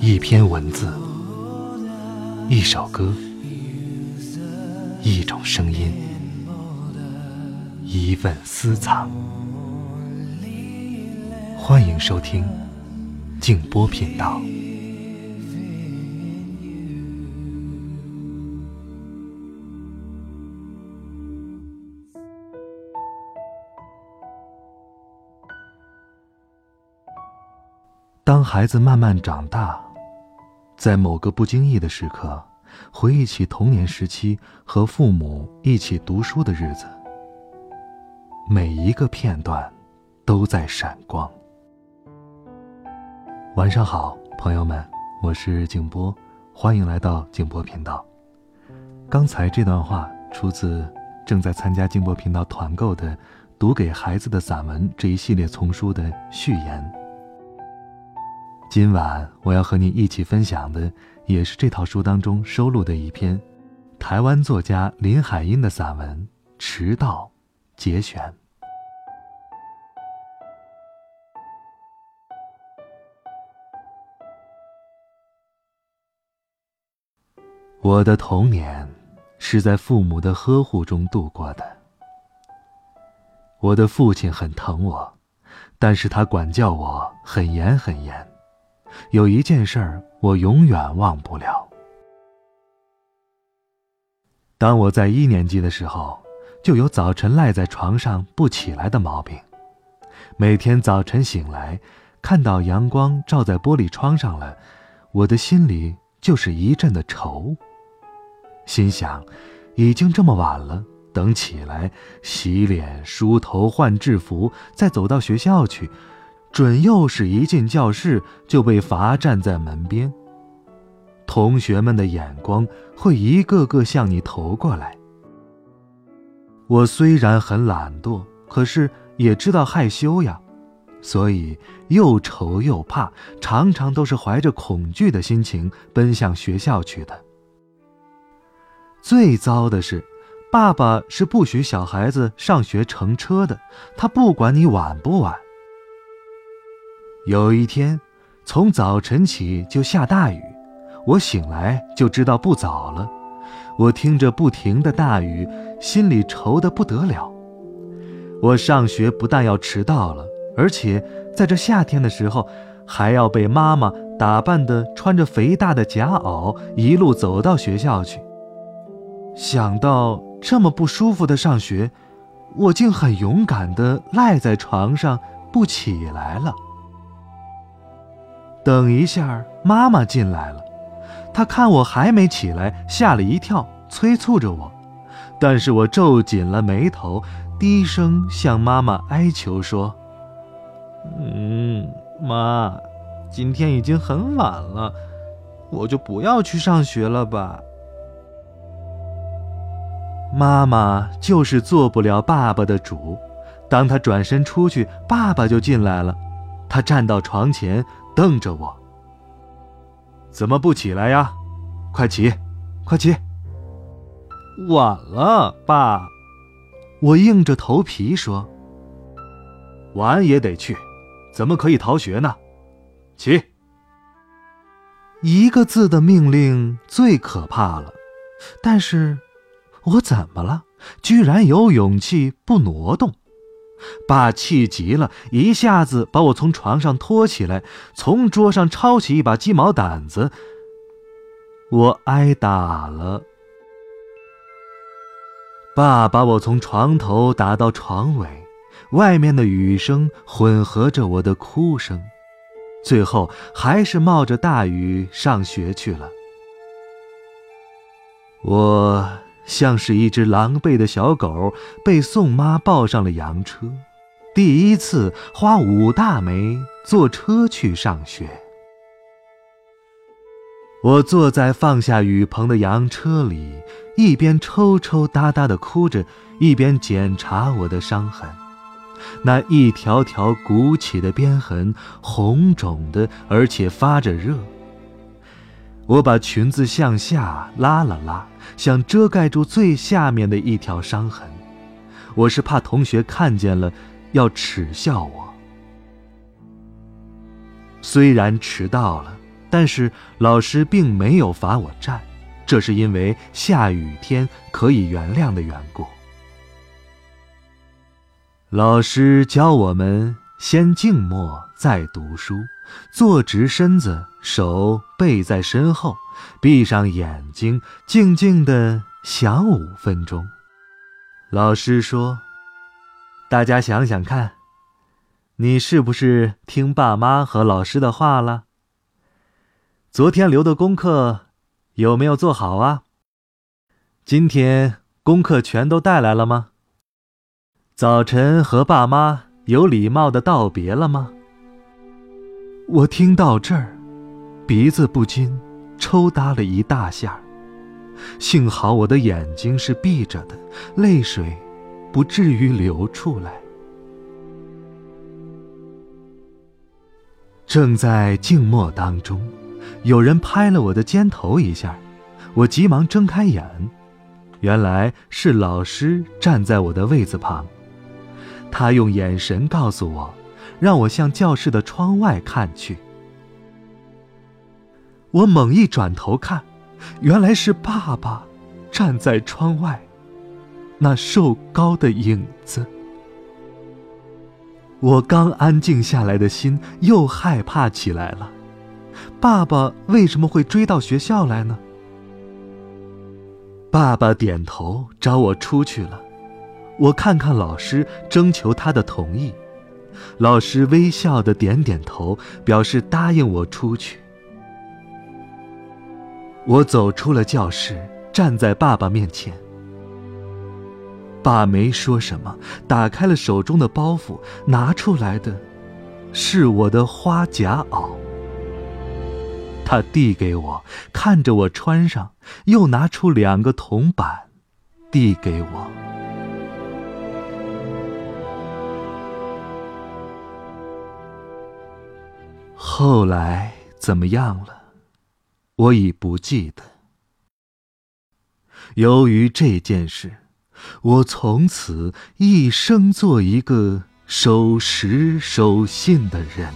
一篇文字，一首歌，一种声音，一份私藏。欢迎收听静波频道。当孩子慢慢长大，在某个不经意的时刻，回忆起童年时期和父母一起读书的日子，每一个片段都在闪光。晚上好，朋友们，我是静波，欢迎来到静波频道。刚才这段话出自正在参加静波频道团购的《读给孩子的散文》这一系列丛书的序言。今晚我要和你一起分享的，也是这套书当中收录的一篇台湾作家林海音的散文《迟到》节选。我的童年是在父母的呵护中度过的。我的父亲很疼我，但是他管教我很严很严。有一件事儿我永远忘不了。当我在一年级的时候，就有早晨赖在床上不起来的毛病。每天早晨醒来，看到阳光照在玻璃窗上了，我的心里就是一阵的愁。心想，已经这么晚了，等起来洗脸、梳头、换制服，再走到学校去。准又是一进教室就被罚站在门边。同学们的眼光会一个个向你投过来。我虽然很懒惰，可是也知道害羞呀，所以又愁又怕，常常都是怀着恐惧的心情奔向学校去的。最糟的是，爸爸是不许小孩子上学乘车的，他不管你晚不晚。有一天，从早晨起就下大雨，我醒来就知道不早了。我听着不停的大雨，心里愁得不得了。我上学不但要迟到了，而且在这夏天的时候，还要被妈妈打扮的穿着肥大的夹袄，一路走到学校去。想到这么不舒服的上学，我竟很勇敢的赖在床上不起来了。等一下，妈妈进来了。她看我还没起来，吓了一跳，催促着我。但是我皱紧了眉头，低声向妈妈哀求说：“嗯，妈，今天已经很晚了，我就不要去上学了吧。”妈妈就是做不了爸爸的主。当他转身出去，爸爸就进来了。他站到床前。瞪着我，怎么不起来呀？快起，快起！晚了，爸。我硬着头皮说：“晚也得去，怎么可以逃学呢？”起！一个字的命令最可怕了，但是，我怎么了？居然有勇气不挪动？爸气急了，一下子把我从床上拖起来，从桌上抄起一把鸡毛掸子。我挨打了。爸把我从床头打到床尾，外面的雨声混合着我的哭声，最后还是冒着大雨上学去了。我。像是一只狼狈的小狗被宋妈抱上了洋车，第一次花五大枚坐车去上学。我坐在放下雨棚的洋车里，一边抽抽搭搭的哭着，一边检查我的伤痕。那一条条鼓起的鞭痕，红肿的，而且发着热。我把裙子向下拉了拉，想遮盖住最下面的一条伤痕。我是怕同学看见了，要耻笑我。虽然迟到了，但是老师并没有罚我站，这是因为下雨天可以原谅的缘故。老师教我们先静默，再读书，坐直身子，手背在身后，闭上眼睛，静静的想五分钟。老师说：“大家想想看，你是不是听爸妈和老师的话了？昨天留的功课有没有做好啊？今天功课全都带来了吗？”早晨和爸妈有礼貌的道别了吗？我听到这儿，鼻子不禁抽搭了一大下。幸好我的眼睛是闭着的，泪水不至于流出来。正在静默当中，有人拍了我的肩头一下，我急忙睁开眼，原来是老师站在我的位子旁。他用眼神告诉我，让我向教室的窗外看去。我猛一转头看，原来是爸爸站在窗外，那瘦高的影子。我刚安静下来的心又害怕起来了。爸爸为什么会追到学校来呢？爸爸点头，找我出去了。我看看老师，征求他的同意。老师微笑的点点头，表示答应我出去。我走出了教室，站在爸爸面前。爸没说什么，打开了手中的包袱，拿出来的，是我的花夹袄。他递给我，看着我穿上，又拿出两个铜板，递给我。后来怎么样了？我已不记得。由于这件事，我从此一生做一个守时守信的人。